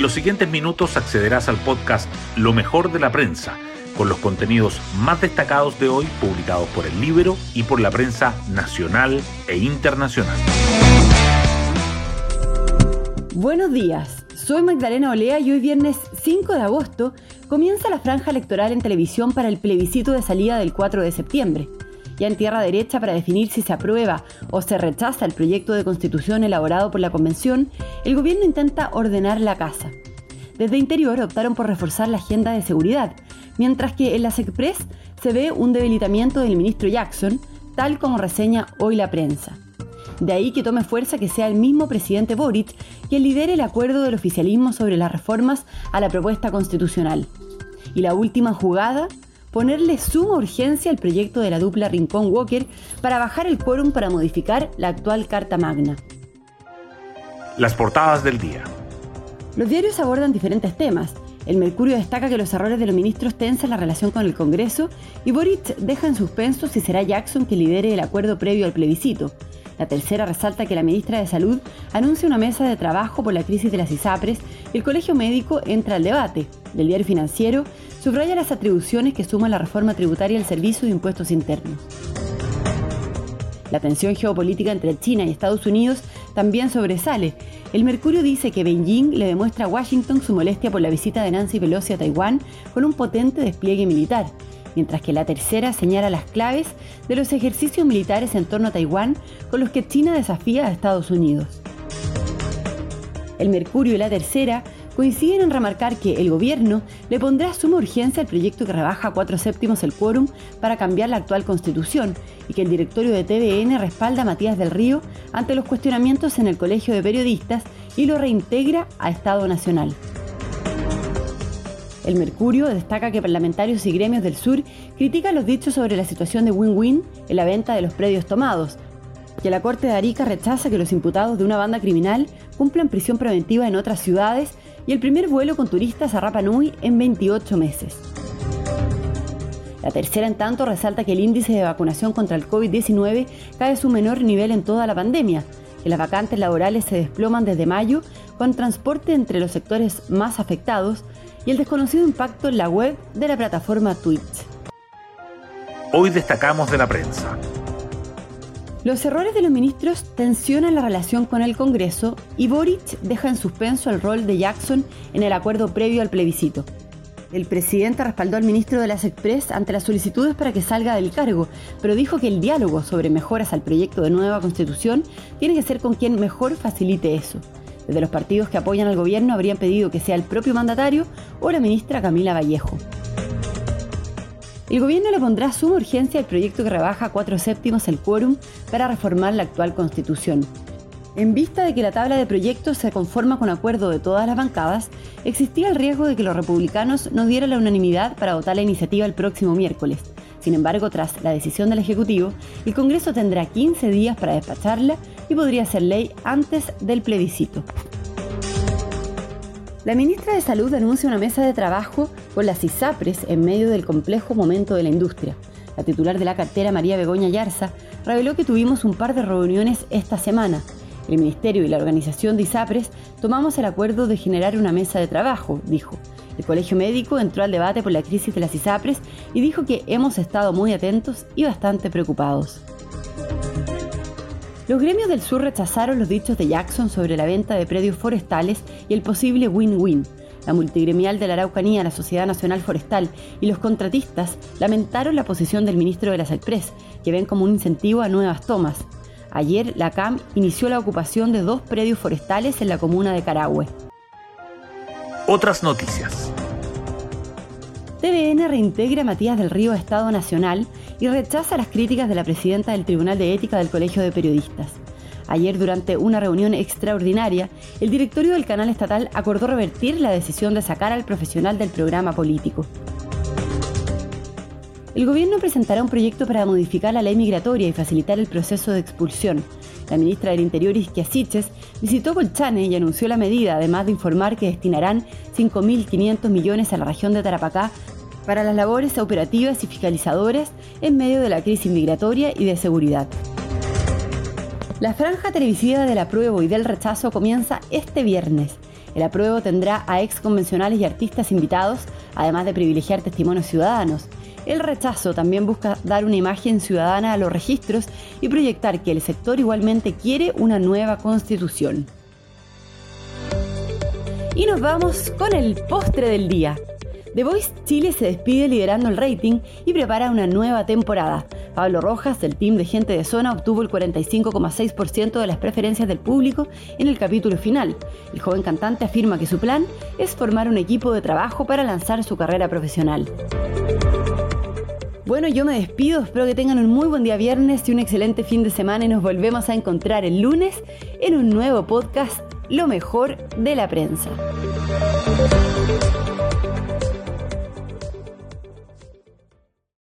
En los siguientes minutos accederás al podcast Lo mejor de la prensa, con los contenidos más destacados de hoy publicados por el libro y por la prensa nacional e internacional. Buenos días, soy Magdalena Olea y hoy viernes 5 de agosto comienza la franja electoral en televisión para el plebiscito de salida del 4 de septiembre ya en tierra derecha para definir si se aprueba o se rechaza el proyecto de constitución elaborado por la Convención, el gobierno intenta ordenar la casa. Desde Interior optaron por reforzar la agenda de seguridad, mientras que en la SECPRES se ve un debilitamiento del ministro Jackson, tal como reseña hoy la prensa. De ahí que tome fuerza que sea el mismo presidente Boric quien lidere el acuerdo del oficialismo sobre las reformas a la propuesta constitucional. Y la última jugada ponerle suma urgencia al proyecto de la dupla Rincón-Walker para bajar el quórum para modificar la actual Carta Magna. Las portadas del día. Los diarios abordan diferentes temas. El Mercurio destaca que los errores de los ministros tensan la relación con el Congreso y Boric deja en suspenso si será Jackson que lidere el acuerdo previo al plebiscito. La tercera resalta que la ministra de Salud anuncia una mesa de trabajo por la crisis de las ISAPRES y el Colegio Médico entra al debate. Del diario financiero subraya las atribuciones que suma la reforma tributaria al servicio de impuestos internos. La tensión geopolítica entre China y Estados Unidos también sobresale. El Mercurio dice que Beijing le demuestra a Washington su molestia por la visita de Nancy Pelosi a Taiwán con un potente despliegue militar mientras que la tercera señala las claves de los ejercicios militares en torno a Taiwán con los que China desafía a Estados Unidos. El Mercurio y la tercera coinciden en remarcar que el gobierno le pondrá suma urgencia al proyecto que rebaja cuatro séptimos el quórum para cambiar la actual constitución y que el directorio de TVN respalda a Matías del Río ante los cuestionamientos en el Colegio de Periodistas y lo reintegra a Estado Nacional. El Mercurio destaca que parlamentarios y gremios del sur critican los dichos sobre la situación de win-win en la venta de los predios tomados, que la Corte de Arica rechaza que los imputados de una banda criminal cumplan prisión preventiva en otras ciudades y el primer vuelo con turistas a Rapa Nui en 28 meses. La tercera, en tanto, resalta que el índice de vacunación contra el COVID-19 cae a su menor nivel en toda la pandemia, que las vacantes laborales se desploman desde mayo, con transporte entre los sectores más afectados y el desconocido impacto en la web de la plataforma Twitch. Hoy destacamos de la prensa. Los errores de los ministros tensionan la relación con el Congreso y Boric deja en suspenso el rol de Jackson en el acuerdo previo al plebiscito. El presidente respaldó al ministro de las Express ante las solicitudes para que salga del cargo, pero dijo que el diálogo sobre mejoras al proyecto de nueva constitución tiene que ser con quien mejor facilite eso. Desde los partidos que apoyan al gobierno habrían pedido que sea el propio mandatario o la ministra Camila Vallejo. El gobierno le pondrá suma urgencia al proyecto que rebaja cuatro séptimos el quórum para reformar la actual constitución. En vista de que la tabla de proyectos se conforma con acuerdo de todas las bancadas, existía el riesgo de que los republicanos no dieran la unanimidad para votar la iniciativa el próximo miércoles. Sin embargo, tras la decisión del Ejecutivo, el Congreso tendrá 15 días para despacharla y podría ser ley antes del plebiscito. La ministra de Salud anuncia una mesa de trabajo con las ISAPRES en medio del complejo momento de la industria. La titular de la cartera, María Begoña Yarza, reveló que tuvimos un par de reuniones esta semana. El Ministerio y la organización de ISAPRES tomamos el acuerdo de generar una mesa de trabajo, dijo. El Colegio Médico entró al debate por la crisis de las ISAPRES y dijo que hemos estado muy atentos y bastante preocupados. Los gremios del sur rechazaron los dichos de Jackson sobre la venta de predios forestales y el posible win-win. La multigremial de la Araucanía, la Sociedad Nacional Forestal y los contratistas lamentaron la posición del ministro de las Express, que ven como un incentivo a nuevas tomas. Ayer, la CAM inició la ocupación de dos predios forestales en la comuna de Carahue. Otras noticias. TVN reintegra a Matías del Río a Estado Nacional y rechaza las críticas de la presidenta del Tribunal de Ética del Colegio de Periodistas. Ayer, durante una reunión extraordinaria, el directorio del canal estatal acordó revertir la decisión de sacar al profesional del programa político. El gobierno presentará un proyecto para modificar la ley migratoria y facilitar el proceso de expulsión. La ministra del Interior, Isquia Siches, visitó Colchane y anunció la medida, además de informar que destinarán 5.500 millones a la región de Tarapacá para las labores operativas y fiscalizadoras en medio de la crisis migratoria y de seguridad. La franja televisiva del apruebo y del rechazo comienza este viernes. El apruebo tendrá a ex convencionales y artistas invitados, además de privilegiar testimonios ciudadanos. El rechazo también busca dar una imagen ciudadana a los registros y proyectar que el sector igualmente quiere una nueva constitución. Y nos vamos con el postre del día. The Voice Chile se despide liderando el rating y prepara una nueva temporada. Pablo Rojas, del team de Gente de Zona, obtuvo el 45,6% de las preferencias del público en el capítulo final. El joven cantante afirma que su plan es formar un equipo de trabajo para lanzar su carrera profesional. Bueno, yo me despido, espero que tengan un muy buen día viernes y un excelente fin de semana y nos volvemos a encontrar el lunes en un nuevo podcast, Lo mejor de la prensa.